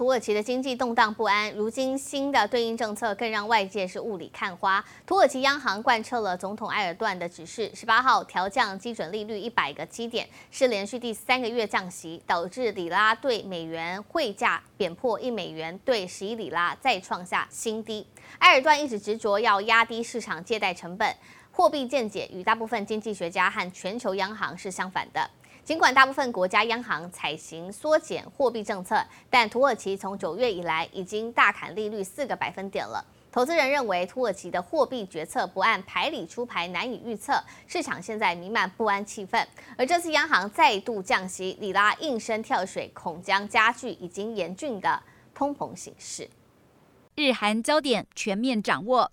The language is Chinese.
土耳其的经济动荡不安，如今新的对应政策更让外界是雾里看花。土耳其央行贯彻了总统埃尔段的指示，十八号调降基准利率一百个基点，是连续第三个月降息，导致里拉对美元汇价贬破一美元兑十一里拉，再创下新低。埃尔段一直执着要压低市场借贷成本，货币见解与大部分经济学家和全球央行是相反的。尽管大部分国家央行采行缩减货币政策，但土耳其从九月以来已经大砍利率四个百分点了。投资人认为土耳其的货币决策不按牌理出牌，难以预测，市场现在弥漫不安气氛。而这次央行再度降息，里拉应声跳水，恐将加剧已经严峻的通膨形势。日韩焦点全面掌握。